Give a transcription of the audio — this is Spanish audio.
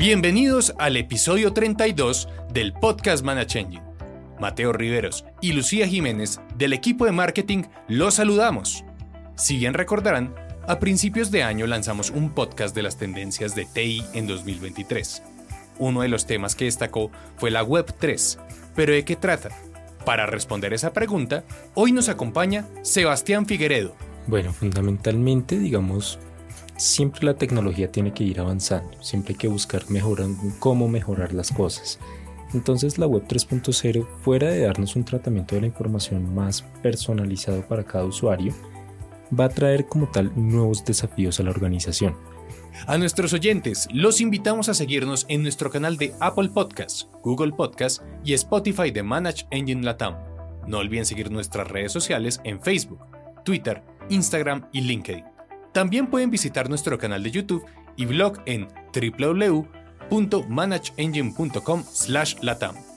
Bienvenidos al episodio 32 del podcast Manage Engine. Mateo Riveros y Lucía Jiménez del equipo de marketing los saludamos. Si bien recordarán, a principios de año lanzamos un podcast de las tendencias de TI en 2023. Uno de los temas que destacó fue la Web 3. ¿Pero de qué trata? Para responder esa pregunta, hoy nos acompaña Sebastián Figueredo. Bueno, fundamentalmente, digamos, siempre la tecnología tiene que ir avanzando, siempre hay que buscar mejorar, cómo mejorar las cosas. Entonces la web 3.0, fuera de darnos un tratamiento de la información más personalizado para cada usuario, va a traer como tal nuevos desafíos a la organización. A nuestros oyentes, los invitamos a seguirnos en nuestro canal de Apple Podcasts, Google Podcasts y Spotify de Manage Engine Latam. No olviden seguir nuestras redes sociales en Facebook, Twitter, Instagram y LinkedIn. También pueden visitar nuestro canal de YouTube y blog en www.manageengine.com/latam.